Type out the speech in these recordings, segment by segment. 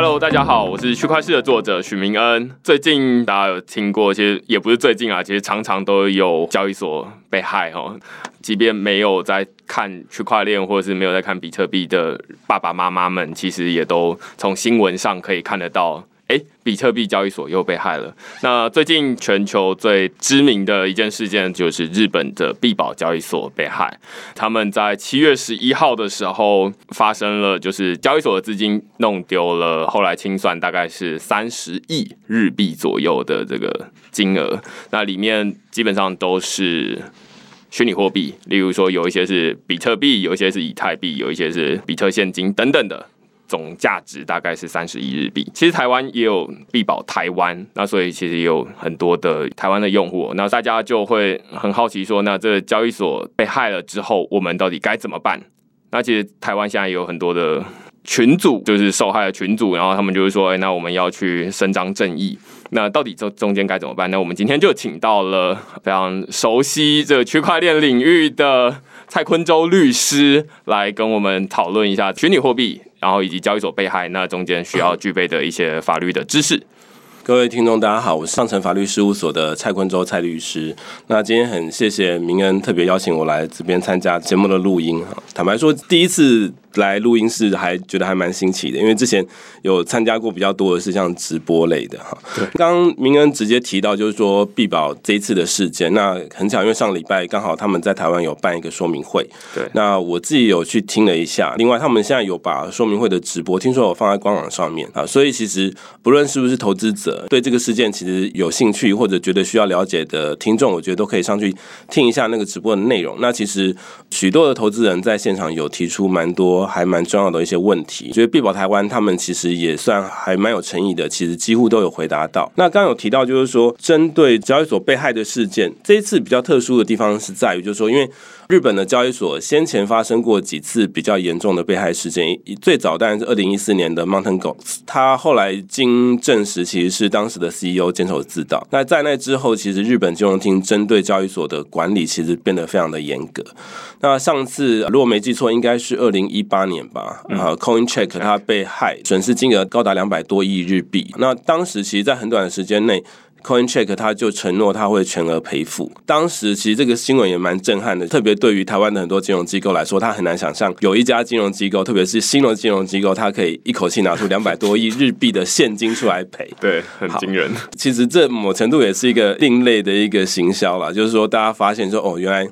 Hello，大家好，我是区块链的作者许明恩。最近大家有听过，其实也不是最近啊，其实常常都有交易所被害哦。即便没有在看区块链或者是没有在看比特币的爸爸妈妈们，其实也都从新闻上可以看得到。哎，比特币交易所又被害了。那最近全球最知名的一件事件就是日本的币宝交易所被害。他们在七月十一号的时候发生了，就是交易所的资金弄丢了，后来清算大概是三十亿日币左右的这个金额。那里面基本上都是虚拟货币，例如说有一些是比特币，有一些是以太币，有一些是比特现金等等的。总价值大概是三十亿日币。其实台湾也有币宝台湾，那所以其实也有很多的台湾的用户。那大家就会很好奇说，那这交易所被害了之后，我们到底该怎么办？那其实台湾现在也有很多的群组，就是受害的群组，然后他们就是说，哎，那我们要去伸张正义。那到底这中间该怎么办？那我们今天就请到了非常熟悉这个区块链领域的蔡坤洲律师来跟我们讨论一下虚拟货币。然后以及交易所被害，那中间需要具备的一些法律的知识。各位听众，大家好，我是上城法律事务所的蔡坤洲蔡律师。那今天很谢谢明恩特别邀请我来这边参加节目的录音哈。坦白说，第一次。来录音室还觉得还蛮新奇的，因为之前有参加过比较多的是像直播类的哈。对，刚明恩直接提到就是说必保这一次的事件，那很巧，因为上礼拜刚好他们在台湾有办一个说明会。对，那我自己有去听了一下，另外他们现在有把说明会的直播，听说有放在官网上面啊，所以其实不论是不是投资者对这个事件其实有兴趣或者觉得需要了解的听众，我觉得都可以上去听一下那个直播的内容。那其实许多的投资人在现场有提出蛮多。还蛮重要的一些问题，觉得必宝台湾他们其实也算还蛮有诚意的，其实几乎都有回答到。那刚刚有提到，就是说针对交易所被害的事件，这一次比较特殊的地方是在于，就是说因为。日本的交易所先前发生过几次比较严重的被害事件，最早当然是二零一四年的 Mountain Goats，他后来经证实其实是当时的 CEO 监守自盗。那在那之后，其实日本金融厅针对交易所的管理其实变得非常的严格。那上次如果没记错，应该是二零一八年吧？啊，Coin Check 它被害，损失金额高达两百多亿日币。那当时其实，在很短的时间内。CoinCheck 他就承诺他会全额赔付。当时其实这个新闻也蛮震撼的，特别对于台湾的很多金融机构来说，他很难想象有一家金融机构，特别是新的金融机构，它可以一口气拿出 两百多亿日币的现金出来赔。对，很惊人。其实这某程度也是一个另类的一个行销了，就是说大家发现说，哦，原来。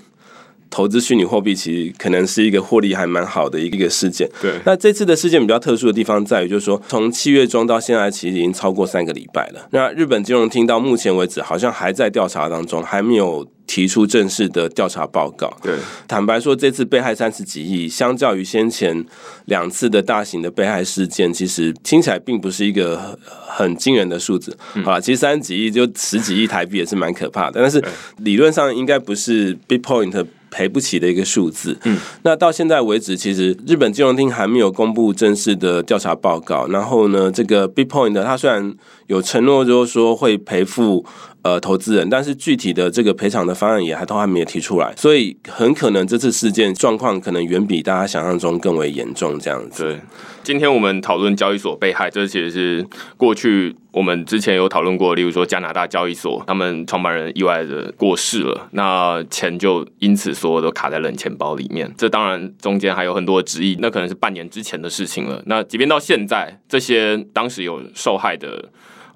投资虚拟货币其实可能是一个获利还蛮好的一个事件。对，那这次的事件比较特殊的地方在于，就是说从七月中到现在，其实已经超过三个礼拜了。那日本金融厅到目前为止，好像还在调查当中，还没有提出正式的调查报告。对，坦白说，这次被害三十几亿，相较于先前两次的大型的被害事件，其实听起来并不是一个很惊人的数字。好了，其实三十几亿就十几亿台币也是蛮可怕的，但是理论上应该不是 big point。赔不起的一个数字。嗯，那到现在为止，其实日本金融厅还没有公布正式的调查报告。然后呢，这个 Bitpoint 它虽然有承诺，就是说会赔付呃投资人，但是具体的这个赔偿的方案也还都还没有提出来。所以很可能这次事件状况可能远比大家想象中更为严重。这样子。对，今天我们讨论交易所被害，这其实是过去。我们之前有讨论过，例如说加拿大交易所，他们创办人意外的过世了，那钱就因此所有都卡在冷钱包里面。这当然中间还有很多的质疑，那可能是半年之前的事情了。那即便到现在，这些当时有受害的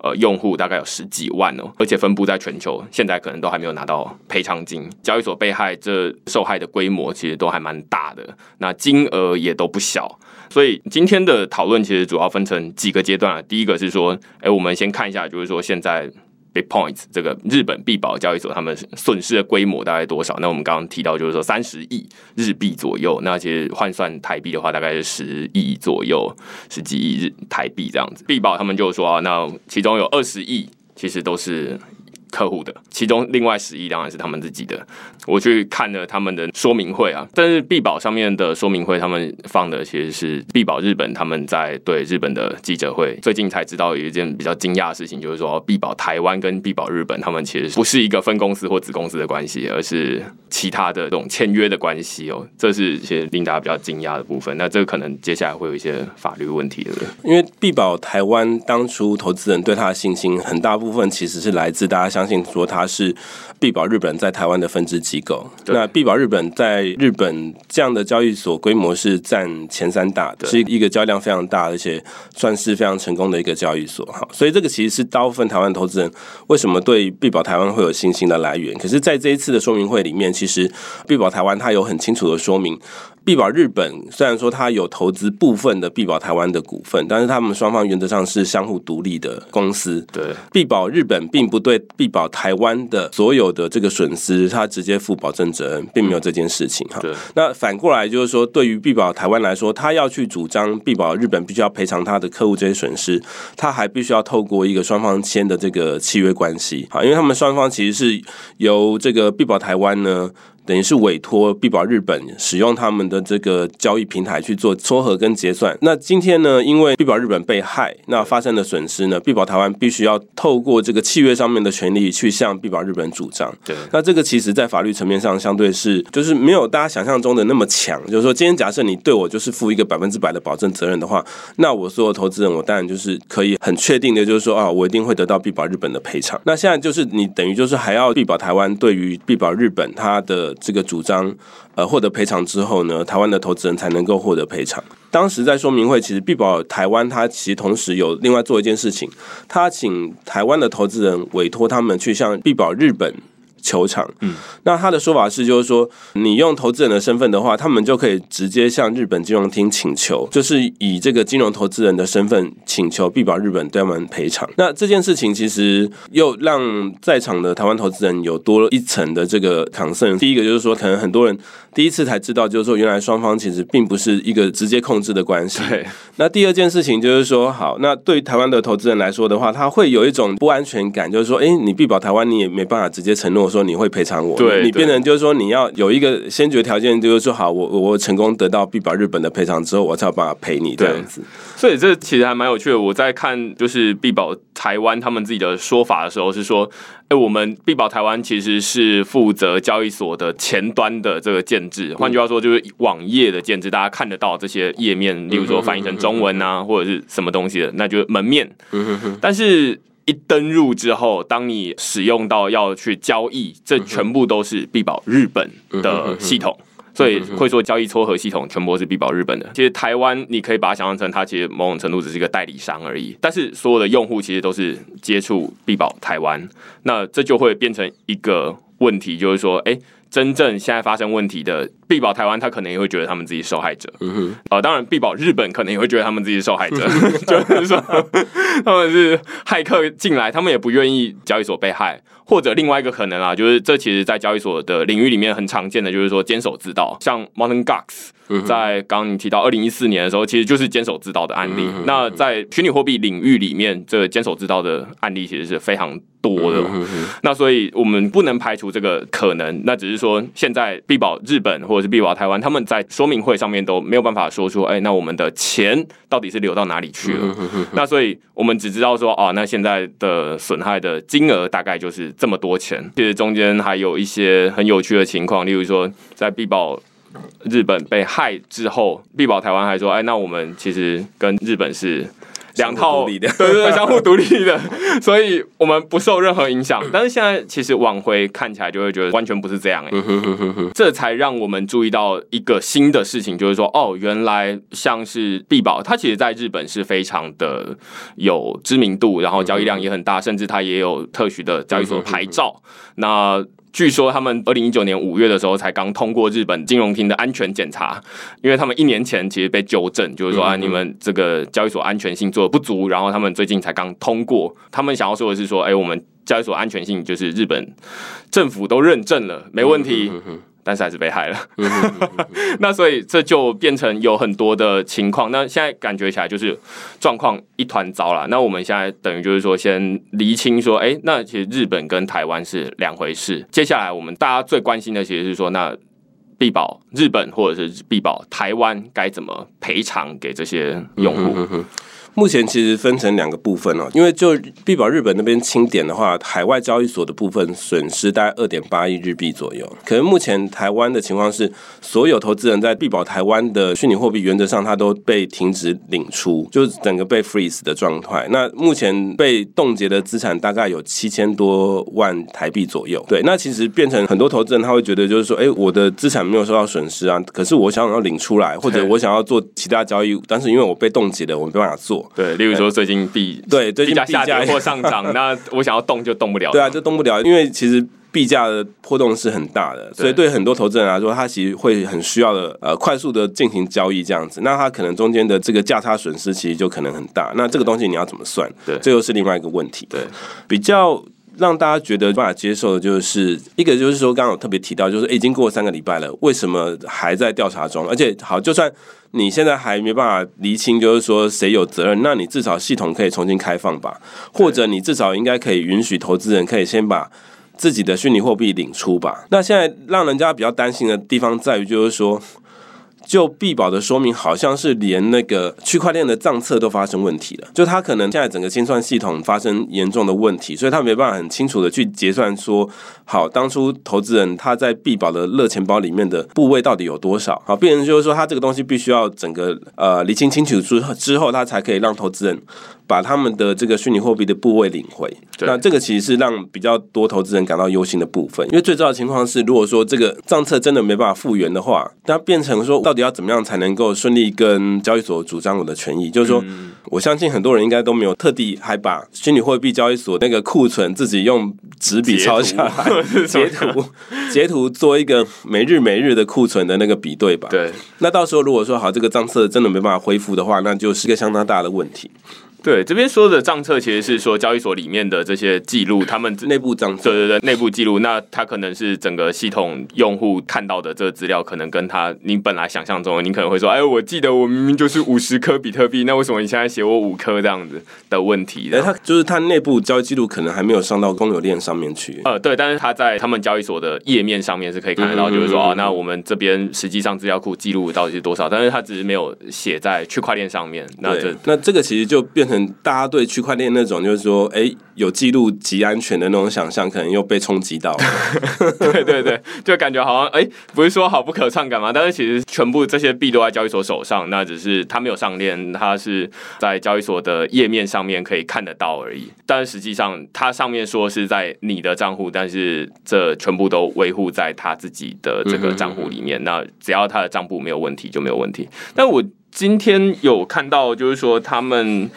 呃用户大概有十几万哦，而且分布在全球，现在可能都还没有拿到赔偿金。交易所被害，这受害的规模其实都还蛮大的，那金额也都不小。所以今天的讨论其实主要分成几个阶段啊。第一个是说，哎，我们先看一下，就是说现在 Bitpoints 这个日本币宝交易所，他们损失的规模大概多少？那我们刚刚提到就是说三十亿日币左右，那其实换算台币的话，大概是十亿左右，十几亿日台币这样子。币宝他们就说啊，那其中有二十亿其实都是客户的，其中另外十亿当然是他们自己的。我去看了他们的说明会啊，但是必保上面的说明会，他们放的其实是必保日本他们在对日本的记者会。最近才知道有一件比较惊讶的事情，就是说必保台湾跟必保日本他们其实不是一个分公司或子公司的关系，而是其他的这种签约的关系哦。这是一些令大家比较惊讶的部分。那这个可能接下来会有一些法律问题的。因为必保台湾当初投资人对他的信心很大部分其实是来自大家相信说它是必保日本在台湾的分支机构。那必保日本在日本这样的交易所规模是占前三大的，是一个交易量非常大，而且算是非常成功的一个交易所。哈，所以这个其实是大部分台湾投资人为什么对必保台湾会有信心的来源。可是，在这一次的说明会里面，其实必保台湾它有很清楚的说明。币宝日本虽然说它有投资部分的必保台湾的股份，但是他们双方原则上是相互独立的公司。对，必保日本并不对必保台湾的所有的这个损失，它直接负保证责任，并没有这件事情哈。对，那反过来就是说，对于必保台湾来说，他要去主张必保日本必须要赔偿他的客户这些损失，他还必须要透过一个双方签的这个契约关系啊，因为他们双方其实是由这个必保台湾呢。等于是委托必保日本使用他们的这个交易平台去做撮合跟结算。那今天呢，因为必保日本被害，那发生的损失呢，必保台湾必须要透过这个契约上面的权利去向必保日本主张。对，那这个其实在法律层面上相对是就是没有大家想象中的那么强。就是说，今天假设你对我就是负一个百分之百的保证责任的话，那我所有投资人，我当然就是可以很确定的，就是说啊，我一定会得到必保日本的赔偿。那现在就是你等于就是还要必保台湾对于必保日本它的这个主张，呃，获得赔偿之后呢，台湾的投资人才能够获得赔偿。当时在说明会，其实必保台湾它其实同时有另外做一件事情，它请台湾的投资人委托他们去向必保日本。球场，嗯，那他的说法是，就是说，你用投资人的身份的话，他们就可以直接向日本金融厅请求，就是以这个金融投资人的身份请求必保日本对他们赔偿。那这件事情其实又让在场的台湾投资人有多了一层的这个抗胜。第一个就是说，可能很多人第一次才知道，就是说，原来双方其实并不是一个直接控制的关系。对。那第二件事情就是说，好，那对于台湾的投资人来说的话，他会有一种不安全感，就是说，哎，你必保台湾，你也没办法直接承诺。说你会赔偿我，对你变成就是说你要有一个先决条件，就是说好，我我成功得到必保日本的赔偿之后，我才有办法赔你这样子。所以这其实还蛮有趣的。我在看就是必保台湾他们自己的说法的时候，是说，哎，我们必保台湾其实是负责交易所的前端的这个建制，换句话说就是网页的建制，大家看得到这些页面，例如说翻译成中文啊，或者是什么东西的，那就门面。但是。一登入之后，当你使用到要去交易，这全部都是必保日本的系统，所以会说交易撮合系统全部是必保日本的。其实台湾你可以把它想象成，它其实某种程度只是一个代理商而已，但是所有的用户其实都是接触必保台湾，那这就会变成一个问题，就是说，哎。真正现在发生问题的必保台湾，他可能也会觉得他们自己受害者。嗯哼，啊，当然必保日本可能也会觉得他们自己是受害者，就是说他们是骇客进来，他们也不愿意交易所被害。或者另外一个可能啊，就是这其实，在交易所的领域里面很常见的，就是说坚守自盗，像 Mountain Gox，在刚刚你提到二零一四年的时候，其实就是坚守自盗的案例。那在虚拟货币领域里面，这个坚守自盗的案例其实是非常多的。那所以我们不能排除这个可能。那只是说，现在必保日本或者是必保台湾，他们在说明会上面都没有办法说出，哎，那我们的钱到底是流到哪里去了？那所以我们只知道说，哦，那现在的损害的金额大概就是。这么多钱，其实中间还有一些很有趣的情况，例如说，在必保日本被害之后，必保台湾还说：“哎，那我们其实跟日本是。”两套 对对对，相互独立的，所以我们不受任何影响。但是现在其实往回看起来，就会觉得完全不是这样哎。这才让我们注意到一个新的事情，就是说，哦，原来像是必宝，它其实在日本是非常的有知名度，然后交易量也很大，甚至它也有特许的交易所牌照。那据说他们二零一九年五月的时候才刚通过日本金融厅的安全检查，因为他们一年前其实被纠正，就是说啊，你们这个交易所安全性做的不足，然后他们最近才刚通过。他们想要说的是说，哎，我们交易所安全性就是日本政府都认证了，没问题。但是还是被害了。那所以这就变成有很多的情况。那现在感觉起来就是状况一团糟了。那我们现在等于就是说，先厘清说，哎，那其实日本跟台湾是两回事。接下来我们大家最关心的其实是说，那必保日本或者是必保台湾该怎么赔偿给这些用户？目前其实分成两个部分哦，因为就必保日本那边清点的话，海外交易所的部分损失大概二点八亿日币左右。可能目前台湾的情况是，所有投资人在必保台湾的虚拟货币原则上，它都被停止领出，就是整个被 freeze 的状态。那目前被冻结的资产大概有七千多万台币左右。对，那其实变成很多投资人他会觉得就是说，哎，我的资产没有受到损失啊，可是我想要领出来，或者我想要做其他交易，但是因为我被冻结了，我没办法做。对，例如说最近币对最近币价下跌或上涨，那我想要动就动不了。对啊，就动不了，因为其实币价的波动是很大的，所以对很多投资人来说，他其实会很需要的呃快速的进行交易这样子。那他可能中间的这个价差损失其实就可能很大。那这个东西你要怎么算？对，这又是另外一个问题。对，比较让大家觉得无法接受的就是一个就是说，刚刚有特别提到，就是已经过三个礼拜了，为什么还在调查中？而且好，就算。你现在还没办法厘清，就是说谁有责任？那你至少系统可以重新开放吧，或者你至少应该可以允许投资人可以先把自己的虚拟货币领出吧。那现在让人家比较担心的地方在于，就是说。就必保的说明，好像是连那个区块链的账册都发生问题了。就他可能现在整个清算系统发生严重的问题，所以他没办法很清楚的去结算说，好，当初投资人他在必保的热钱包里面的部位到底有多少？好，变成就是说，他这个东西必须要整个呃理清清楚之之后，他才可以让投资人。把他们的这个虚拟货币的部位领回，那这个其实是让比较多投资人感到忧心的部分。因为最重要的情况是，如果说这个账册真的没办法复原的话，那变成说到底要怎么样才能够顺利跟交易所主张我的权益？就是说，我相信很多人应该都没有特地还把虚拟货币交易所那个库存自己用纸笔抄下来，截图 截图做一个每日每日的库存的那个比对吧？对。那到时候如果说好，这个账册真的没办法恢复的话，那就是一个相当大的问题。对，这边说的账册其实是说交易所里面的这些记录，他们内部账册，对对对，内部记录。那它可能是整个系统用户看到的这个资料，可能跟他你本来想象中，你可能会说，哎，我记得我明明就是五十颗比特币，那为什么你现在写我五颗这样子的问题？哎，他就是他内部交易记录可能还没有上到公有链上面去。呃，对，但是他在他们交易所的页面上面是可以看得到，就是说，哦，那我们这边实际上资料库记录到底是多少？但是它只是没有写在区块链上面。那这那这个其实就变成大家对。区块链那种，就是说，哎，有记录极安全的那种想象，可能又被冲击到了。对对对，就感觉好像，哎，不是说好不可唱干嘛？但是其实全部这些币都在交易所手上，那只是它没有上链，它是在交易所的页面上面可以看得到而已。但实际上，它上面说是在你的账户，但是这全部都维护在他自己的这个账户里面。那只要他的账簿没有问题，就没有问题。但我今天有看到，就是说他们。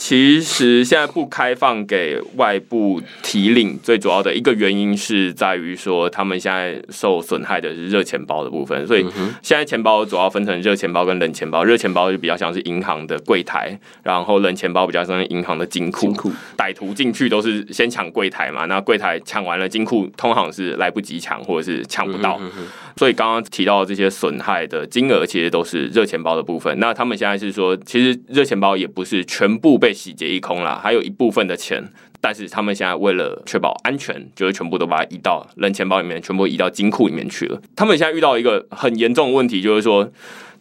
其实现在不开放给外部提领，最主要的一个原因是在于说，他们现在受损害的是热钱包的部分。所以现在钱包主要分成热钱包跟冷钱包，热钱包就比较像是银行的柜台，然后冷钱包比较像是银行的金库。歹徒进去都是先抢柜台嘛，那柜台抢完了，金库通常是来不及抢或者是抢不到。所以刚刚提到这些损害的金额，其实都是热钱包的部分。那他们现在是说，其实热钱包也不是全部被。洗劫一空了，还有一部分的钱，但是他们现在为了确保安全，就是全部都把它移到冷钱包里面，全部移到金库里面去了。他们现在遇到一个很严重的问题，就是说，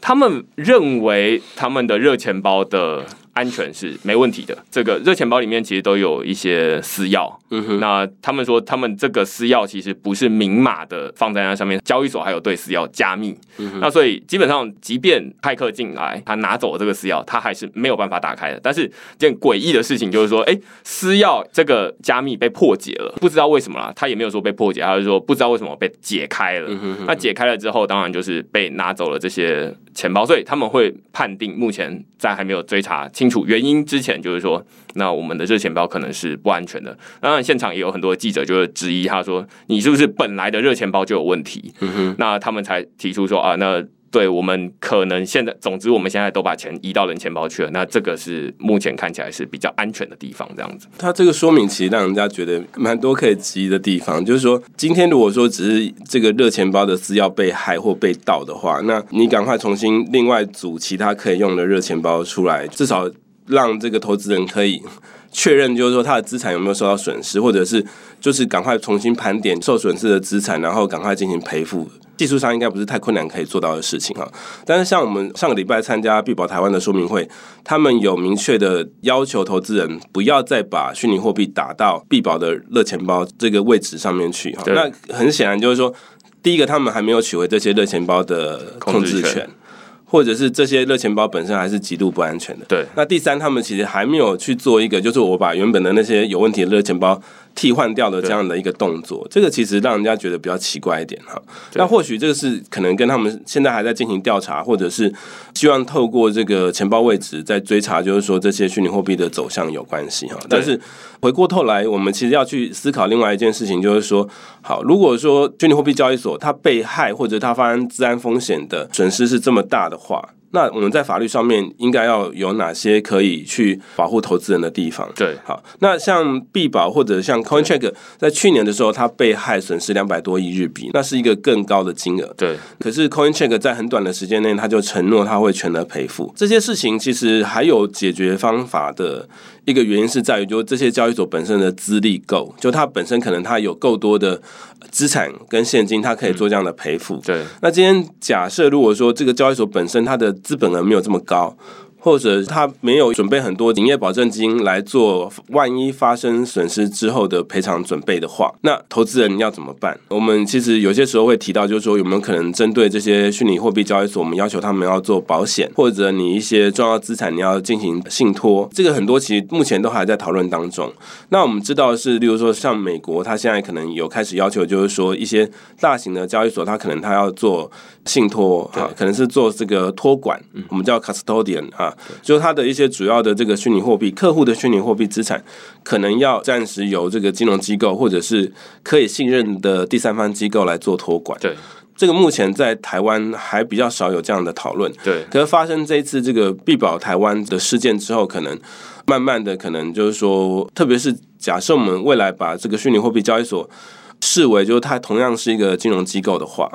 他们认为他们的热钱包的。安全是没问题的。这个热钱包里面其实都有一些私钥，嗯哼。那他们说，他们这个私钥其实不是明码的放在那上面，交易所还有对私钥加密。那所以基本上，即便骇客进来，他拿走了这个私钥，他还是没有办法打开的。但是件诡异的事情就是说，哎，私钥这个加密被破解了，不知道为什么啦，他也没有说被破解，他就说不知道为什么被解开了。那解开了之后，当然就是被拿走了这些钱包，所以他们会判定，目前在还没有追查清。楚原因之前，就是说，那我们的热钱包可能是不安全的。当然，现场也有很多记者就是质疑他说，你是不是本来的热钱包就有问题？那他们才提出说啊，那对我们可能现在，总之我们现在都把钱移到人钱包去了，那这个是目前看起来是比较安全的地方，这样子。它这个说明其实让人家觉得蛮多可以质疑的地方，就是说，今天如果说只是这个热钱包的资料被害或被盗的话，那你赶快重新另外组其他可以用的热钱包出来，至少让这个投资人可以确认，就是说他的资产有没有受到损失，或者是就是赶快重新盘点受损失的资产，然后赶快进行赔付。技术上应该不是太困难可以做到的事情哈，但是像我们上个礼拜参加币宝台湾的说明会，他们有明确的要求投资人不要再把虚拟货币打到币宝的热钱包这个位置上面去哈。那很显然就是说，第一个他们还没有取回这些热钱包的控制权。或者是这些热钱包本身还是极度不安全的。对。那第三，他们其实还没有去做一个，就是我把原本的那些有问题的热钱包替换掉的这样的一个动作。这个其实让人家觉得比较奇怪一点哈。那或许这个是可能跟他们现在还在进行调查，或者是希望透过这个钱包位置在追查，就是说这些虚拟货币的走向有关系哈。但是回过头来，我们其实要去思考另外一件事情，就是说，好，如果说虚拟货币交易所它被害或者它发生治安风险的损失是这么大的。话，那我们在法律上面应该要有哪些可以去保护投资人的地方？对，好，那像币宝或者像 CoinCheck，在去年的时候，它被害损失两百多亿日币，那是一个更高的金额。对，可是 CoinCheck 在很短的时间内，他就承诺他会全额赔付。这些事情其实还有解决方法的。一个原因是在于，就这些交易所本身的资历够，就它本身可能它有够多的资产跟现金，它可以做这样的赔付。对，那今天假设如果说这个交易所本身它的资本额没有这么高。或者他没有准备很多营业保证金来做，万一发生损失之后的赔偿准备的话，那投资人要怎么办？我们其实有些时候会提到，就是说有没有可能针对这些虚拟货币交易所，我们要求他们要做保险，或者你一些重要资产你要进行信托，这个很多其实目前都还在讨论当中。那我们知道是，例如说像美国，它现在可能有开始要求，就是说一些大型的交易所，它可能它要做信托啊，可能是做这个托管，我们叫 custodian 啊。就它的一些主要的这个虚拟货币客户的虚拟货币资产，可能要暂时由这个金融机构或者是可以信任的第三方机构来做托管。对，这个目前在台湾还比较少有这样的讨论。对，可是发生这一次这个必保台湾的事件之后，可能慢慢的可能就是说，特别是假设我们未来把这个虚拟货币交易所视为就是它同样是一个金融机构的话。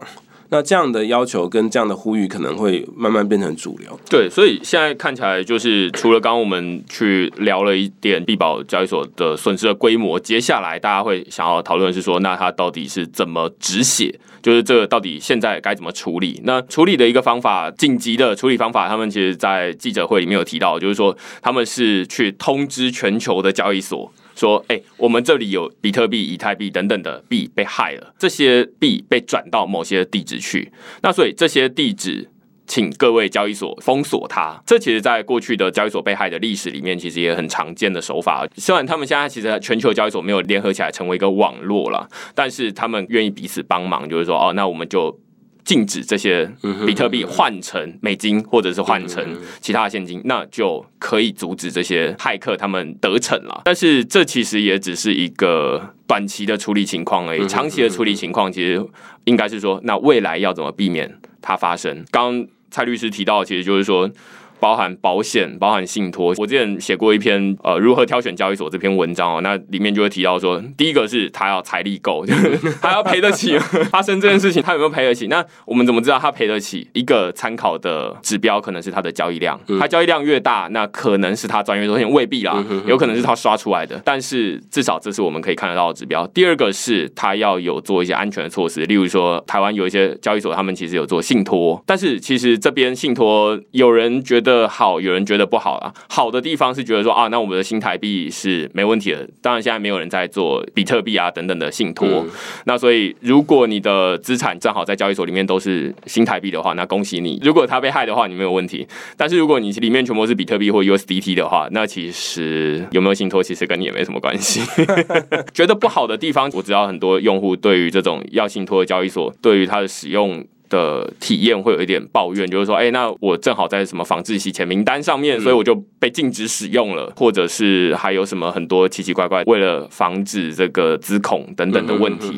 那这样的要求跟这样的呼吁可能会慢慢变成主流。对，所以现在看起来就是除了刚刚我们去聊了一点币宝交易所的损失的规模，接下来大家会想要讨论是说，那它到底是怎么止血？就是这个到底现在该怎么处理？那处理的一个方法，紧急的处理方法，他们其实在记者会里面有提到，就是说他们是去通知全球的交易所。说，哎，我们这里有比特币、以太币等等的币被害了，这些币被转到某些地址去，那所以这些地址，请各位交易所封锁它。这其实，在过去的交易所被害的历史里面，其实也很常见的手法。虽然他们现在其实全球交易所没有联合起来成为一个网络了，但是他们愿意彼此帮忙，就是说，哦，那我们就。禁止这些比特币换成美金，或者是换成其他的现金，那就可以阻止这些骇客他们得逞了。但是这其实也只是一个短期的处理情况而已，长期的处理情况其实应该是说，那未来要怎么避免它发生？刚蔡律师提到，其实就是说。包含保险，包含信托。我之前写过一篇呃如何挑选交易所这篇文章哦，那里面就会提到说，第一个是他要财力够，他要赔得起 发生这件事情，他有没有赔得起？那我们怎么知道他赔得起？一个参考的指标可能是他的交易量，他交易量越大，那可能是他专业风险未必啦，有可能是他刷出来的。但是至少这是我们可以看得到的指标。第二个是他要有做一些安全的措施，例如说台湾有一些交易所，他们其实有做信托，但是其实这边信托有人觉得。的好，有人觉得不好啊。好的地方是觉得说啊，那我们的新台币是没问题的。当然，现在没有人在做比特币啊等等的信托。那所以，如果你的资产正好在交易所里面都是新台币的话，那恭喜你。如果它被害的话，你没有问题。但是如果你里面全部是比特币或 USDT 的话，那其实有没有信托，其实跟你也没什么关系。觉得不好的地方，我知道很多用户对于这种要信托的交易所，对于它的使用。的体验会有一点抱怨，就是说，哎，那我正好在什么防治洗钱名单上面，所以我就被禁止使用了，或者是还有什么很多奇奇怪怪为了防止这个资恐等等的问题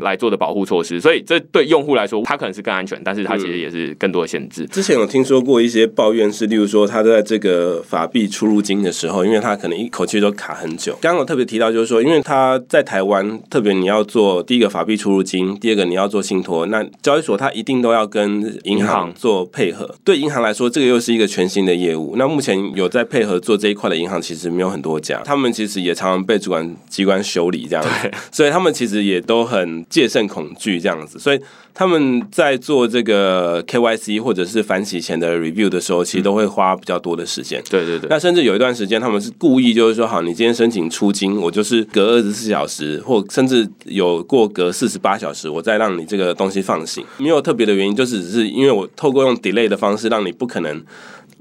来做的保护措施，所以这对用户来说，它可能是更安全，但是它其实也是更多的限制。之前有听说过一些抱怨是，例如说他在这个法币出入金的时候，因为他可能一口气都卡很久。刚刚我特别提到，就是说，因为他在台湾，特别你要做第一个法币出入金，第二个你要做信托，那交易所它一定都要跟银行做配合。对银行来说，这个又是一个全新的业务。那目前有在配合做这一块的银行，其实没有很多家，他们其实也常常被主管机关修理这样子，所以他们其实也都很戒慎恐惧这样子，所以。他们在做这个 KYC 或者是反洗钱的 review 的时候，其实都会花比较多的时间。对对对。那甚至有一段时间，他们是故意就是说，好，你今天申请出金，我就是隔二十四小时，或甚至有过隔四十八小时，我再让你这个东西放行。没有特别的原因，就是只是因为我透过用 delay 的方式，让你不可能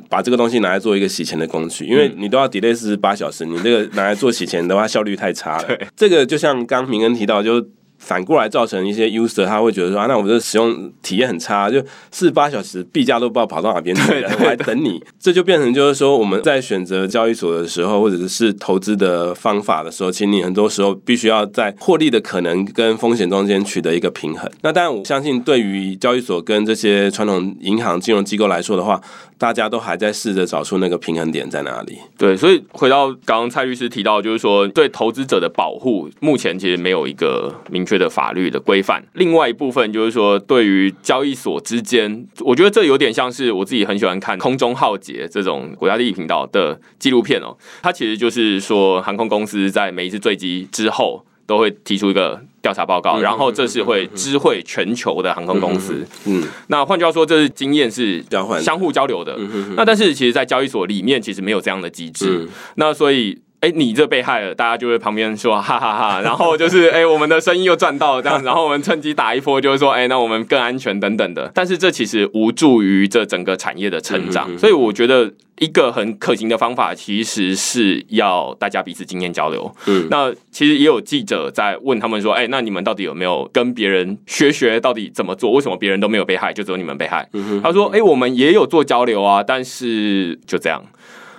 把这个东西拿来做一个洗钱的工具，因为你都要 delay 四十八小时，你这个拿来做洗钱的话，效率太差了。对。这个就像刚明恩提到，就。反过来造成一些 user 他会觉得说啊，那我的使用体验很差，就四十八小时币价都不知道跑到哪边去了，我还等你，这就变成就是说我们在选择交易所的时候，或者是投资的方法的时候，其实你很多时候必须要在获利的可能跟风险中间取得一个平衡。那当然，我相信对于交易所跟这些传统银行金融机构来说的话，大家都还在试着找出那个平衡点在哪里。对，所以回到刚刚蔡律师提到，就是说对投资者的保护，目前其实没有一个明确的法律的规范。另外一部分就是说，对于交易所之间，我觉得这有点像是我自己很喜欢看《空中浩劫》这种国家地理频道的纪录片哦。它其实就是说，航空公司在每一次坠机之后。都会提出一个调查报告，然后这是会知会全球的航空公司。嗯，那换句话说，这是经验是交换、相互交流的。那但是其实，在交易所里面，其实没有这样的机制。那所以。哎，你这被害了，大家就会旁边说哈哈哈，然后就是哎，我们的生意又赚到了这样，然后我们趁机打一波，就是说哎，那我们更安全等等的。但是这其实无助于这整个产业的成长，所以我觉得一个很可行的方法，其实是要大家彼此经验交流。嗯，那其实也有记者在问他们说，哎，那你们到底有没有跟别人学学到底怎么做？为什么别人都没有被害，就只有你们被害？他说，哎，我们也有做交流啊，但是就这样。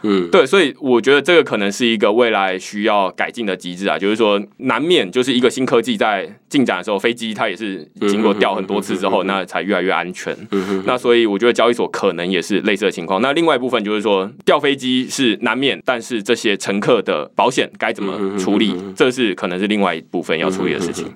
嗯，对，所以我觉得这个可能是一个未来需要改进的机制啊，就是说难免就是一个新科技在进展的时候，飞机它也是经过掉很多次之后，那才越来越安全。那所以我觉得交易所可能也是类似的情况。那另外一部分就是说掉飞机是难免，但是这些乘客的保险该怎么处理，这是可能是另外一部分要处理的事情。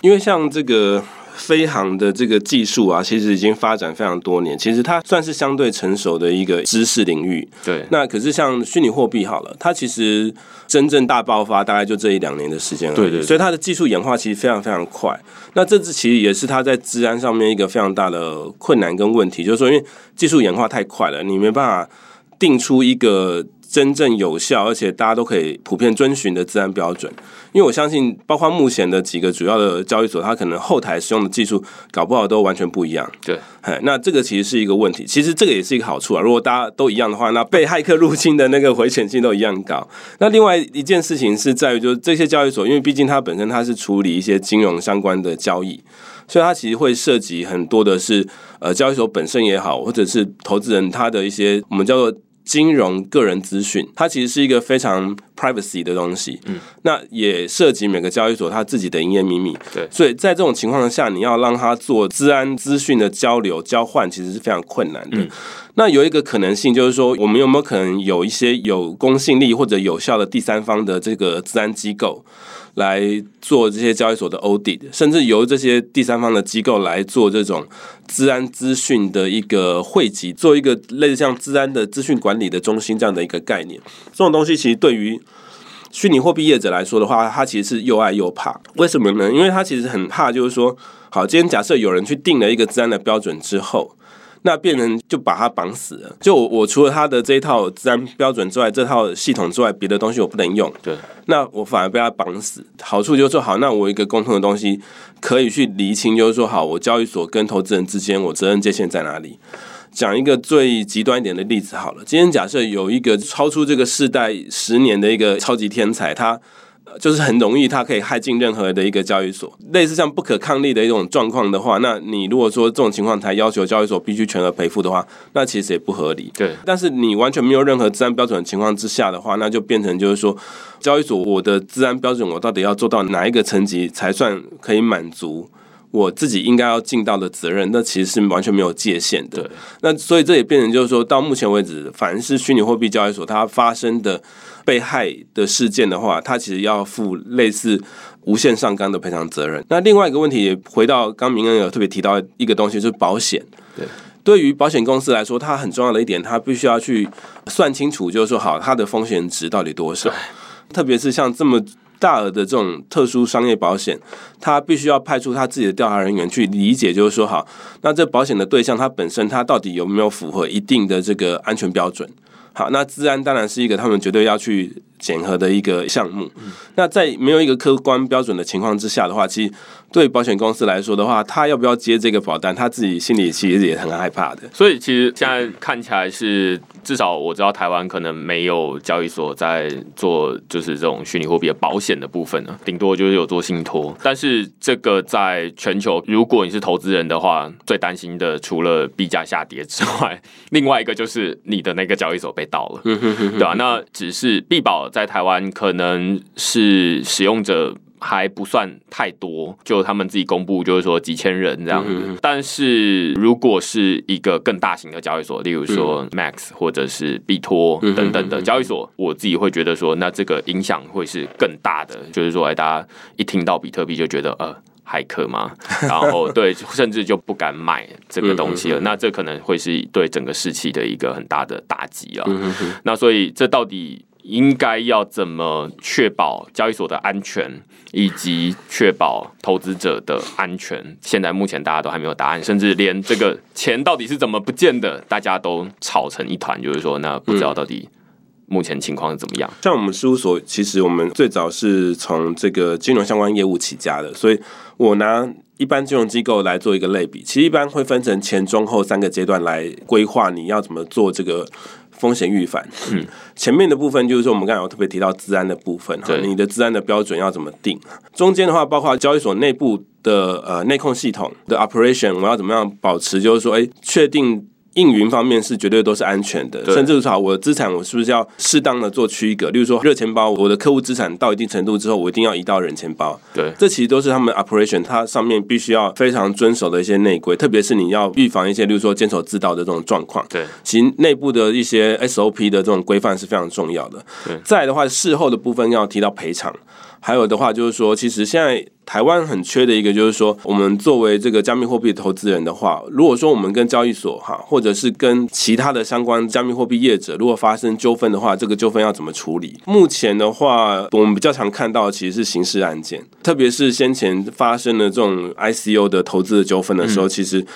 因为像这个。飞航的这个技术啊，其实已经发展非常多年，其实它算是相对成熟的一个知识领域。对，那可是像虚拟货币好了，它其实真正大爆发大概就这一两年的时间了。对对，所以它的技术演化其实非常非常快。那这次其实也是它在治安上面一个非常大的困难跟问题，就是说因为技术演化太快了，你没办法定出一个。真正有效，而且大家都可以普遍遵循的自然标准，因为我相信，包括目前的几个主要的交易所，它可能后台使用的技术搞不好都完全不一样。对，哎，那这个其实是一个问题。其实这个也是一个好处啊。如果大家都一样的话，那被骇客入侵的那个回潜性都一样高。那另外一件事情是在于，就是这些交易所，因为毕竟它本身它是处理一些金融相关的交易，所以它其实会涉及很多的是呃交易所本身也好，或者是投资人他的一些我们叫做。金融个人资讯，它其实是一个非常 privacy 的东西。嗯，那也涉及每个交易所它自己的营业秘密。对，所以在这种情况下，你要让它做治安资讯的交流交换，其实是非常困难的。那有一个可能性就是说，我们有没有可能有一些有公信力或者有效的第三方的这个治安机构？来做这些交易所的 OD，甚至由这些第三方的机构来做这种治安资讯的一个汇集，做一个类似像治安的资讯管理的中心这样的一个概念。这种东西其实对于虚拟货币业者来说的话，它其实是又爱又怕。为什么呢？因为它其实很怕，就是说，好，今天假设有人去定了一个治安的标准之后。那变成就把它绑死了。就我除了它的这一套自然标准之外，这套系统之外，别的东西我不能用。对，那我反而被他绑死。好处就是说，好，那我一个共同的东西可以去厘清，就是说，好，我交易所跟投资人之间，我责任界限在哪里？讲一个最极端一点的例子好了。今天假设有一个超出这个世代十年的一个超级天才，他。就是很容易它可以害进任何的一个交易所，类似像不可抗力的一种状况的话，那你如果说这种情况才要求交易所必须全额赔付的话，那其实也不合理。对，但是你完全没有任何治安标准的情况之下的话，那就变成就是说，交易所我的治安标准我到底要做到哪一个层级才算可以满足？我自己应该要尽到的责任，那其实是完全没有界限的。对，那所以这也变成就是说，到目前为止，凡是虚拟货币交易所它发生的被害的事件的话，他其实要负类似无限上纲的赔偿责任。那另外一个问题，也回到刚明恩有特别提到一个东西，就是保险。对，对于保险公司来说，它很重要的一点，它必须要去算清楚，就是说，好，它的风险值到底多少，特别是像这么。大额的这种特殊商业保险，它必须要派出他自己的调查人员去理解，就是说，好，那这保险的对象它本身它到底有没有符合一定的这个安全标准？好，那治安当然是一个他们绝对要去检核的一个项目。那在没有一个客观标准的情况之下的话，其实。对保险公司来说的话，他要不要接这个保单，他自己心里其实也很害怕的。所以其实现在看起来是，至少我知道台湾可能没有交易所在做，就是这种虚拟货币的保险的部分呢，顶多就是有做信托。但是这个在全球，如果你是投资人的话，最担心的除了币价下跌之外，另外一个就是你的那个交易所被盗了，对吧？那只是币宝在台湾可能是使用者。还不算太多，就他们自己公布，就是说几千人这样子。但是如果是一个更大型的交易所，例如说 Max 或者是币托等等的交易所，我自己会觉得说，那这个影响会是更大的。就是说，哎，大家一听到比特币就觉得，呃，骇客嘛，然后 对，甚至就不敢买这个东西了。那这可能会是对整个士气的一个很大的打击啊。那所以这到底？应该要怎么确保交易所的安全，以及确保投资者的安全？现在目前大家都还没有答案，甚至连这个钱到底是怎么不见的，大家都吵成一团。就是说，那不知道到底目前情况是怎么样？像我们事务所，其实我们最早是从这个金融相关业务起家的，所以我拿一般金融机构来做一个类比，其实一般会分成前、中、后三个阶段来规划你要怎么做这个。风险预防，嗯，前面的部分就是说，我们刚才有特别提到治安的部分，哈，你的治安的标准要怎么定？中间的话，包括交易所内部的呃内控系统的 operation，我要怎么样保持？就是说，哎，确定。运营方面是绝对都是安全的，甚至说，我的资产我是不是要适当的做区隔？例如说，热钱包，我的客户资产到一定程度之后，我一定要移到冷钱包。对，这其实都是他们 operation，它上面必须要非常遵守的一些内规，特别是你要预防一些，例如说监守自盗的这种状况。对，其实内部的一些 SOP 的这种规范是非常重要的。对，再的话，事后的部分要提到赔偿。还有的话就是说，其实现在台湾很缺的一个就是说，我们作为这个加密货币投资人的话，如果说我们跟交易所哈，或者是跟其他的相关加密货币业者，如果发生纠纷的话，这个纠纷要怎么处理？目前的话，我们比较常看到其实是刑事案件，特别是先前发生的这种 ICO 的投资的纠纷的时候，其实。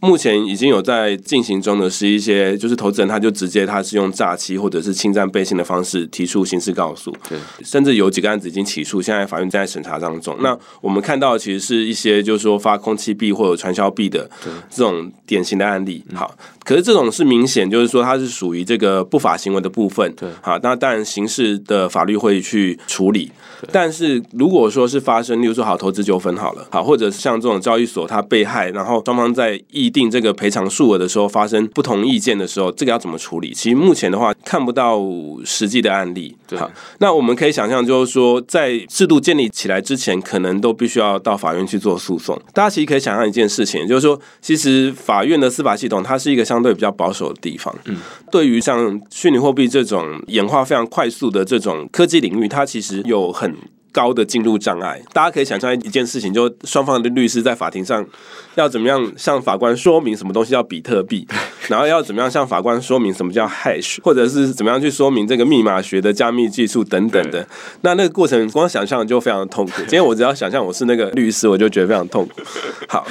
目前已经有在进行中的是一些，就是投资人他就直接他是用诈欺或者是侵占背信的方式提出刑事告诉，对，甚至有几个案子已经起诉，现在法院正在审查当中。那我们看到其实是一些就是说发空气币或者传销币的这种典型的案例。好，可是这种是明显就是说它是属于这个不法行为的部分，对，好，那当然刑事的法律会去处理。但是如果说是发生，例如说好投资纠纷好了，好，或者是像这种交易所它被害，然后双方在议。定这个赔偿数额的时候，发生不同意见的时候，这个要怎么处理？其实目前的话看不到实际的案例。好，那我们可以想象，就是说在制度建立起来之前，可能都必须要到法院去做诉讼。大家其实可以想象一件事情，就是说，其实法院的司法系统它是一个相对比较保守的地方。嗯，对于像虚拟货币这种演化非常快速的这种科技领域，它其实有很。高的进入障碍，大家可以想象一件事情，就双方的律师在法庭上要怎么样向法官说明什么东西叫比特币，然后要怎么样向法官说明什么叫 hash，或者是怎么样去说明这个密码学的加密技术等等的。那那个过程光想象就非常的痛苦。今天我只要想象我是那个律师，我就觉得非常痛苦。好，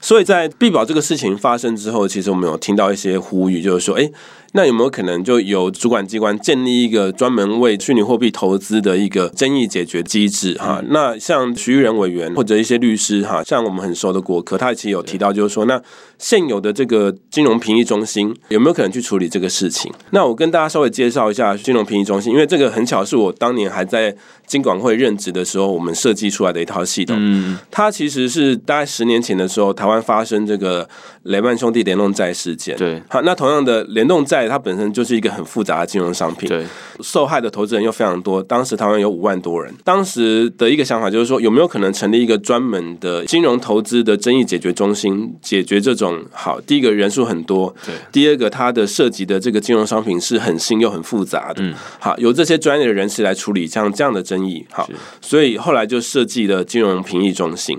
所以在币保这个事情发生之后，其实我们有听到一些呼吁，就是说，哎。那有没有可能就由主管机关建立一个专门为虚拟货币投资的一个争议解决机制？哈，那像徐玉仁委员或者一些律师，哈，像我们很熟的国科，他其实有提到，就是说，那现有的这个金融评议中心有没有可能去处理这个事情？那我跟大家稍微介绍一下金融评议中心，因为这个很巧是我当年还在。金管会任职的时候，我们设计出来的一套系统。嗯，它其实是大概十年前的时候，台湾发生这个雷曼兄弟联动债事件。对好，那同样的联动债，它本身就是一个很复杂的金融商品。对，受害的投资人又非常多，当时台湾有五万多人。当时的一个想法就是说，有没有可能成立一个专门的金融投资的争议解决中心，解决这种好？第一个人数很多，对第二个它的涉及的这个金融商品是很新又很复杂的。嗯好，由这些专业的人士来处理像这样的争议。好，所以后来就设计了金融评议中心。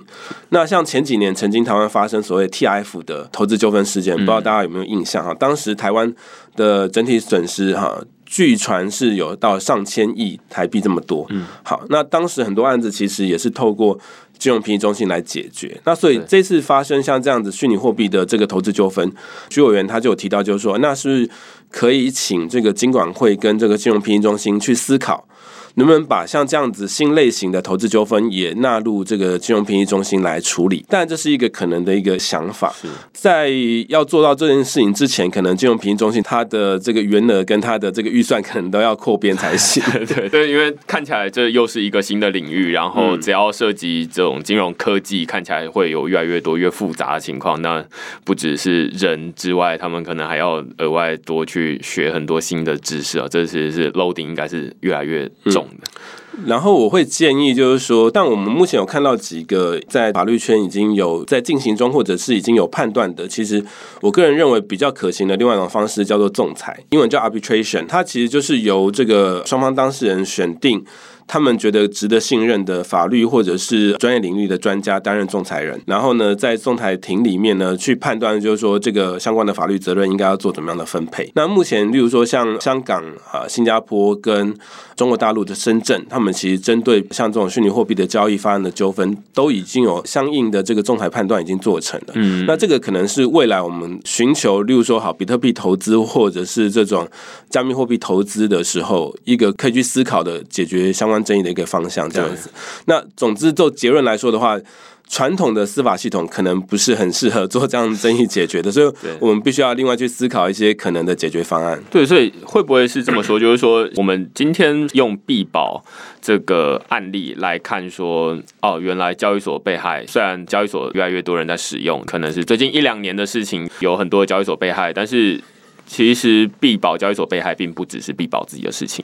那像前几年曾经台湾发生所谓 TIF 的投资纠纷事件，不知道大家有没有印象哈？当时台湾的整体损失哈。据传是有到上千亿台币这么多，嗯，好，那当时很多案子其实也是透过金融评议中心来解决。那所以这次发生像这样子虚拟货币的这个投资纠纷，徐委员他就有提到，就是说，那是是可以请这个金管会跟这个金融评议中心去思考，能不能把像这样子新类型的投资纠纷也纳入这个金融评议中心来处理？但这是一个可能的一个想法。是在要做到这件事情之前，可能金融评议中心它的这个员额跟它的这个预算可能都要扩编才行。对对，因为看起来这又是一个新的领域，然后嗯只要涉及这种金融科技，看起来会有越来越多、越复杂的情况。那不只是人之外，他们可能还要额外多去学很多新的知识啊。这其实是 loading 应该是越来越重然后我会建议，就是说，但我们目前有看到几个在法律圈已经有在进行中，或者是已经有判断的。其实我个人认为比较可行的另外一种方式叫做仲裁，英文叫 arbitration，它其实就是由这个双方当事人选定。他们觉得值得信任的法律或者是专业领域的专家担任仲裁人，然后呢，在仲裁庭里面呢去判断，就是说这个相关的法律责任应该要做怎么样的分配。那目前，例如说像香港啊、新加坡跟中国大陆的深圳，他们其实针对像这种虚拟货币的交易发生的纠纷，都已经有相应的这个仲裁判断已经做成了。嗯，那这个可能是未来我们寻求，例如说好比特币投资或者是这种加密货币投资的时候，一个可以去思考的解决相关争议的一个方向，这样子。那总之，就结论来说的话。传统的司法系统可能不是很适合做这样争议解决的，所以我们必须要另外去思考一些可能的解决方案。对，所以会不会是这么说？就是说，我们今天用必保这个案例来看说，哦，原来交易所被害，虽然交易所越来越多人在使用，可能是最近一两年的事情，有很多交易所被害，但是。其实必保交易所被害，并不只是必保自己的事情，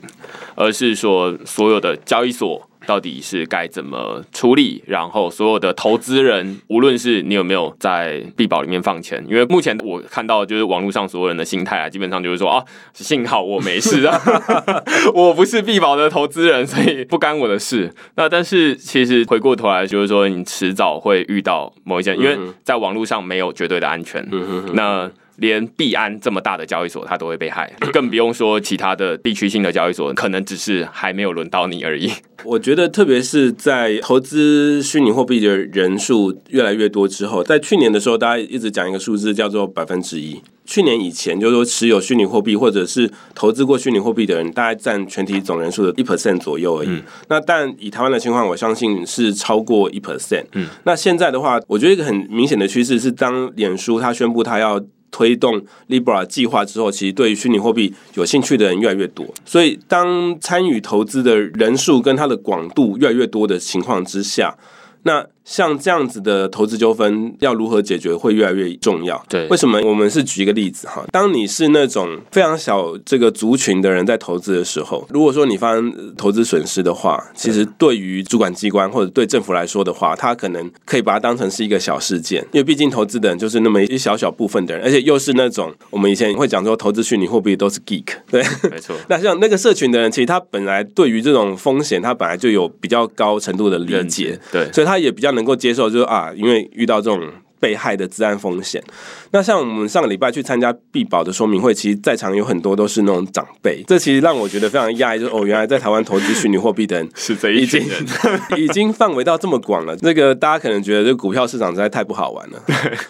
而是说所有的交易所到底是该怎么处理，然后所有的投资人，无论是你有没有在必保里面放钱，因为目前我看到就是网络上所有人的心态啊，基本上就是说啊，幸好我没事啊，我不是必保的投资人，所以不干我的事。那但是其实回过头来，就是说你迟早会遇到某一件，因为在网络上没有绝对的安全，那。连币安这么大的交易所，它都会被害，更不用说其他的地区性的交易所，可能只是还没有轮到你而已。我觉得，特别是在投资虚拟货币的人数越来越多之后，在去年的时候，大家一直讲一个数字叫做百分之一。去年以前，就是说持有虚拟货币或者是投资过虚拟货币的人，大概占全体总人数的一 percent 左右而已。那但以台湾的情况，我相信是超过一 percent。嗯，那现在的话，我觉得一个很明显的趋势是，当脸书它宣布它要推动 Libra 计划之后，其实对于虚拟货币有兴趣的人越来越多。所以，当参与投资的人数跟它的广度越来越多的情况之下，那像这样子的投资纠纷要如何解决会越来越重要。对为什么？我们是举一个例子哈，当你是那种非常小这个族群的人在投资的时候，如果说你发生呃投资损失的话，其实对于主管机关或者对政府来说的话，他可能可以把它当成是一个小事件，因为毕竟投资的人就是那么一小小部分的人，而且又是那种我们以前会讲说投资虚拟货币都是 geek，对。没错，那像那个社群的人，其实他本来对于这种风险，他本来就有比较高程度的理解，对，所以他也比较能够接受，就是啊，因为遇到这种被害的治安风险。那像我们上个礼拜去参加必保的说明会，其实在场有很多都是那种长辈，这其实让我觉得非常讶异，就是哦，原来在台湾投资虚拟货币的人 是这已经一群人。已经范围到这么广了。那个大家可能觉得这股票市场实在太不好玩了，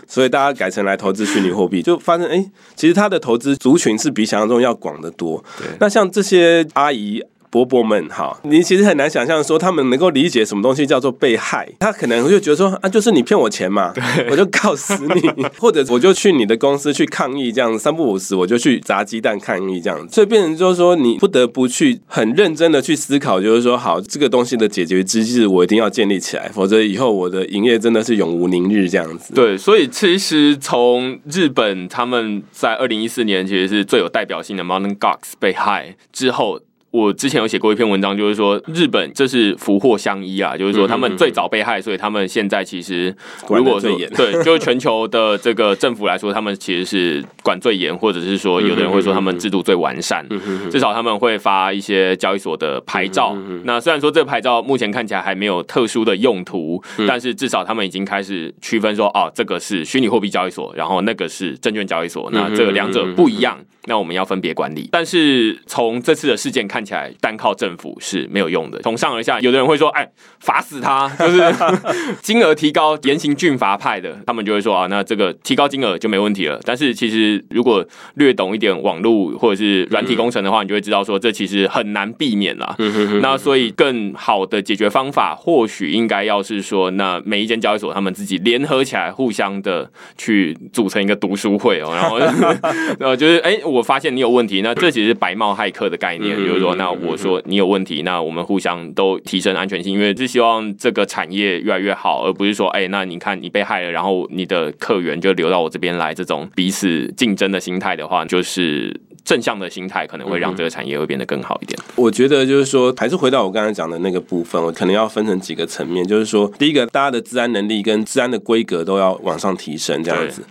所以大家改成来投资虚拟货币，就发现哎、诶其实它的投资族群是比想象中要广得多。那像这些阿姨。伯伯们哈，你其实很难想象说他们能够理解什么东西叫做被害，他可能就觉得说啊，就是你骗我钱嘛，我就告死你，或者我就去你的公司去抗议，这样三不五时我就去砸鸡蛋抗议这样，所以变成就是说你不得不去很认真的去思考，就是说好这个东西的解决机制我一定要建立起来，否则以后我的营业真的是永无宁日这样子。对，所以其实从日本他们在二零一四年其实是最有代表性的 Mountain Gox 被害之后。我之前有写过一篇文章，就是说日本这是福祸相依啊，就是说他们最早被害，所以他们现在其实如果说对，就是全球的这个政府来说，他们其实是管最严，或者是说有的人会说他们制度最完善，至少他们会发一些交易所的牌照。那虽然说这个牌照目前看起来还没有特殊的用途，但是至少他们已经开始区分说，哦，这个是虚拟货币交易所，然后那个是证券交易所，那这个两者不一样。那我们要分别管理，但是从这次的事件看起来，单靠政府是没有用的。从上而下，有的人会说：“哎，罚死他，就是金额提高，严刑峻法派的。”他们就会说：“啊，那这个提高金额就没问题了。”但是其实如果略懂一点网络或者是软体工程的话，你就会知道说，这其实很难避免啦。那所以更好的解决方法，或许应该要是说，那每一间交易所他们自己联合起来，互相的去组成一个读书会哦，然后 呃，就是哎我。我发现你有问题，那这其实是白帽骇客的概念，就是说，那我说你有问题，那我们互相都提升安全性，因为是希望这个产业越来越好，而不是说，哎，那你看你被害了，然后你的客源就流到我这边来，这种彼此竞争的心态的话，就是正向的心态可能会让这个产业会变得更好一点。我觉得就是说，还是回到我刚才讲的那个部分，我可能要分成几个层面，就是说，第一个，大家的治安能力跟治安的规格都要往上提升，这样子。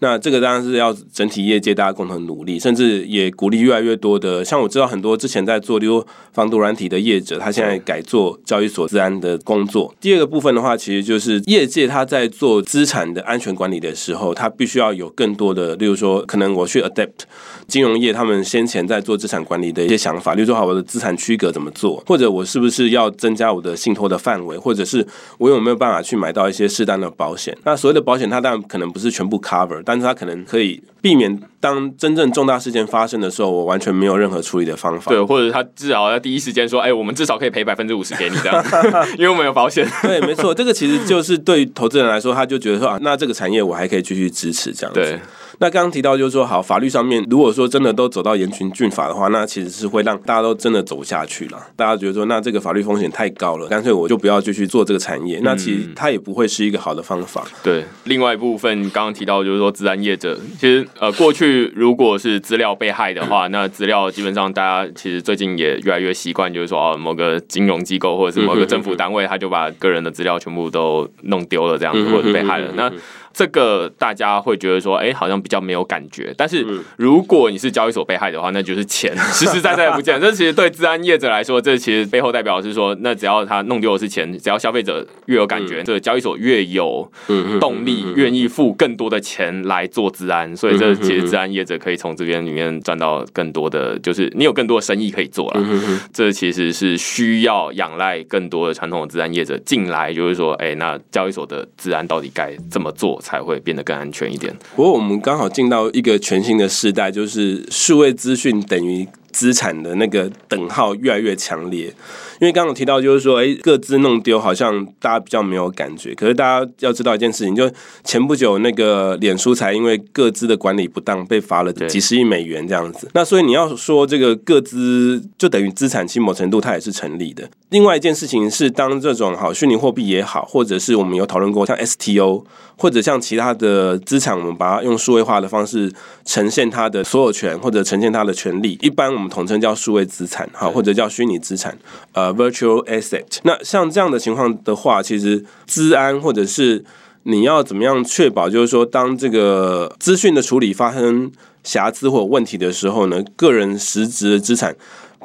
那这个当然是要整体业界大家共同努力，甚至也鼓励越来越多的，像我知道很多之前在做如防毒软体的业者，他现在改做交易所治安的工作。第二个部分的话，其实就是业界他在做资产的安全管理的时候，他必须要有更多的，例如说，可能我去 adapt 金融业他们先前在做资产管理的一些想法，例如说，好，我的资产区隔怎么做，或者我是不是要增加我的信托的范围，或者是我有没有办法去买到一些适当的保险？那所谓的保险，它当然可能不是全部 cover。但是它可能可以避免当真正重大事件发生的时候，我完全没有任何处理的方法。对，或者他至少要第一时间说：“哎，我们至少可以赔百分之五十给你这样，因为我们有保险。”对，没错，这个其实就是对于投资人来说，他就觉得说啊，那这个产业我还可以继续支持这样子。那刚刚提到就是说，好，法律上面如果说真的都走到严刑峻法的话，那其实是会让大家都真的走下去了。大家觉得说，那这个法律风险太高了，干脆我就不要继续做这个产业。那其实它也不会是一个好的方法。对，另外一部分刚刚提到就是说，自然业者其实呃，过去如果是资料被害的话，那资料基本上大家其实最近也越来越习惯，就是说哦，某个金融机构或者是某个政府单位，他就把个人的资料全部都弄丢了，这样子或者被害了。那这个大家会觉得说，哎，好像比较没有感觉。但是如果你是交易所被害的话，那就是钱 实实在在不见。这其实对治安业者来说，这其实背后代表是说，那只要他弄丢的是钱，只要消费者越有感觉，这个交易所越有动力，愿意付更多的钱来做治安。所以这其实治安业者可以从这边里面赚到更多的，就是你有更多的生意可以做了。这其实是需要仰赖更多的传统的治安业者进来，就是说，哎，那交易所的治安到底该怎么做？才会变得更安全一点。不过我们刚好进到一个全新的时代，就是数位资讯等于。资产的那个等号越来越强烈，因为刚刚提到就是说，哎，各自弄丢，好像大家比较没有感觉。可是大家要知道一件事情，就前不久那个脸书才因为各自的管理不当被罚了几十亿美元这样子。那所以你要说这个各资就等于资产，其某程度它也是成立的。另外一件事情是，当这种好虚拟货币也好，或者是我们有讨论过像 STO，或者像其他的资产，我们把它用数位化的方式呈现它的所有权，或者呈现它的权利，一般我们。统称叫数位资产，好，或者叫虚拟资产，呃，virtual asset。那像这样的情况的话，其实资安或者是你要怎么样确保，就是说，当这个资讯的处理发生瑕疵或问题的时候呢，个人实质的资产。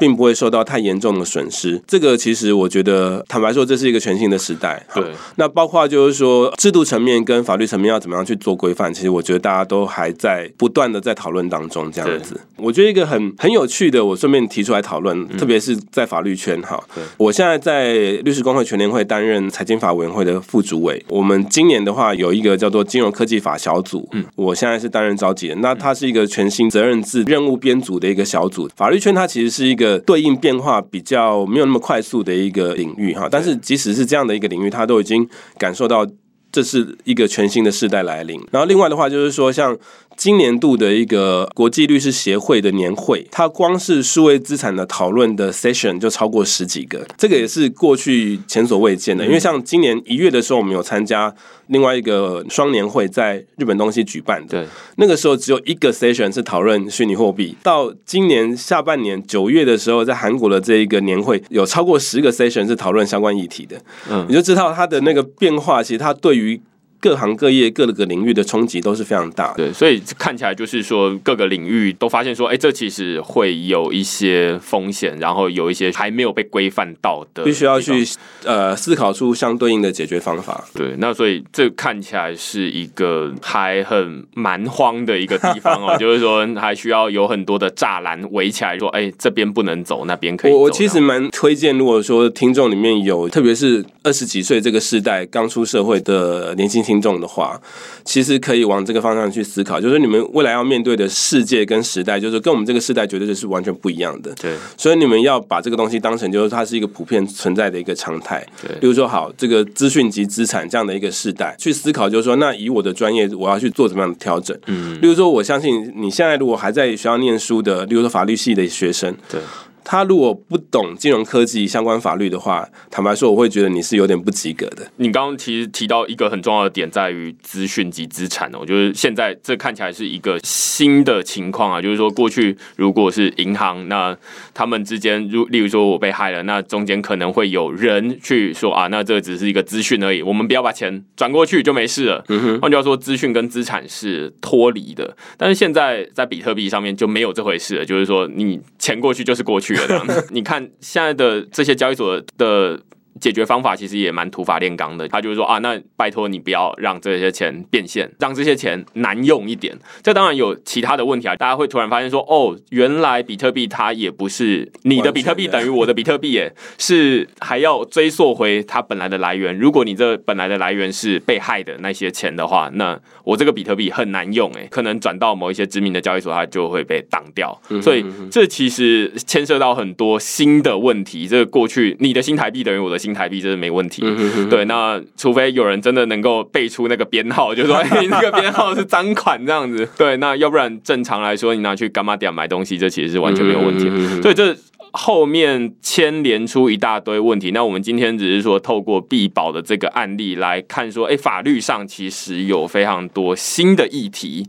并不会受到太严重的损失。这个其实我觉得，坦白说，这是一个全新的时代。对，那包括就是说，制度层面跟法律层面要怎么样去做规范，其实我觉得大家都还在不断的在讨论当中。这样子，我觉得一个很很有趣的，我顺便提出来讨论，特别是在法律圈哈。我现在在律师工会全联会担任财经法委员会的副主委。我们今年的话有一个叫做金融科技法小组，嗯，我现在是担任召集人。那它是一个全新责任制任务编组的一个小组。法律圈它其实是一个。个对应变化比较没有那么快速的一个领域哈。但是即使是这样的一个领域，它都已经感受到这是一个全新的时代来临。然后另外的话就是说，像。今年度的一个国际律师协会的年会，它光是数位资产的讨论的 session 就超过十几个，这个也是过去前所未见的。因为像今年一月的时候，我们有参加另外一个双年会，在日本东西举办的，那个时候只有一个 session 是讨论虚拟货币。到今年下半年九月的时候，在韩国的这一个年会，有超过十个 session 是讨论相关议题的。嗯，你就知道它的那个变化，其实它对于。各行各业各个领域的冲击都是非常大，对，所以看起来就是说各个领域都发现说，哎，这其实会有一些风险，然后有一些还没有被规范到的，必须要去呃思考出相对应的解决方法。对，那所以这看起来是一个还很蛮荒的一个地方哦，就是说还需要有很多的栅栏围起来，说，哎，这边不能走，那边可以。我我其实蛮推荐，如果说听众里面有，特别是二十几岁这个世代刚出社会的年轻。听众的话，其实可以往这个方向去思考，就是你们未来要面对的世界跟时代，就是跟我们这个时代绝对就是完全不一样的。对，所以你们要把这个东西当成就是它是一个普遍存在的一个常态。对，比如说好，这个资讯及资产这样的一个时代，去思考就是说，那以我的专业，我要去做怎么样的调整？嗯，例如说，我相信你现在如果还在学校念书的，例如说法律系的学生，对。他如果不懂金融科技相关法律的话，坦白说，我会觉得你是有点不及格的。你刚刚其实提到一个很重要的点，在于资讯及资产哦，就是现在这看起来是一个新的情况啊，就是说过去如果是银行，那他们之间，如例如说我被害了，那中间可能会有人去说啊，那这只是一个资讯而已，我们不要把钱转过去就没事了。换句话说，资讯跟资产是脱离的，但是现在在比特币上面就没有这回事了，就是说你钱过去就是过去。你看现在的这些交易所的。解决方法其实也蛮土法炼钢的，他就是说啊，那拜托你不要让这些钱变现，让这些钱难用一点。这当然有其他的问题啊，大家会突然发现说，哦，原来比特币它也不是你的比特币等于我的比特币，耶，是还要追溯回它本来的来源。如果你这本来的来源是被害的那些钱的话，那我这个比特币很难用，哎，可能转到某一些知名的交易所，它就会被挡掉。所以这其实牵涉到很多新的问题。这个过去你的新台币等于我的。新台币这是没问题，对。那除非有人真的能够背出那个编号，就说 哎，那个编号是赃款这样子，对。那要不然正常来说，你拿去干嘛点买东西，这其实是完全没有问题。所以这后面牵连出一大堆问题。那我们今天只是说透过必保的这个案例来看，说哎，法律上其实有非常多新的议题，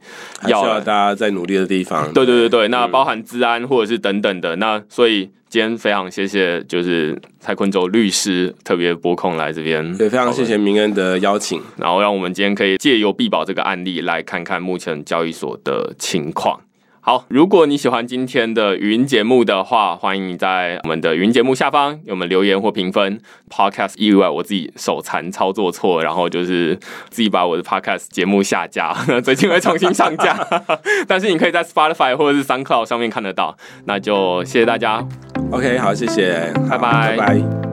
要大家在努力的地方。对对对对，那包含治安或者是等等的。那所以。今天非常谢谢，就是蔡坤洲律师特别拨空来这边，对，非常谢谢明恩的邀请，然后让我们今天可以借由必保这个案例来看看目前交易所的情况。好，如果你喜欢今天的语音节目的话，欢迎你在我们的语音节目下方给我们留言或评分。Podcast 意外我自己手残操作错，然后就是自己把我的 Podcast 节目下架，最近会重新上架。但是你可以在 Spotify 或者是 SoundCloud 上面看得到。那就谢谢大家。OK，好，谢谢，拜拜，拜拜。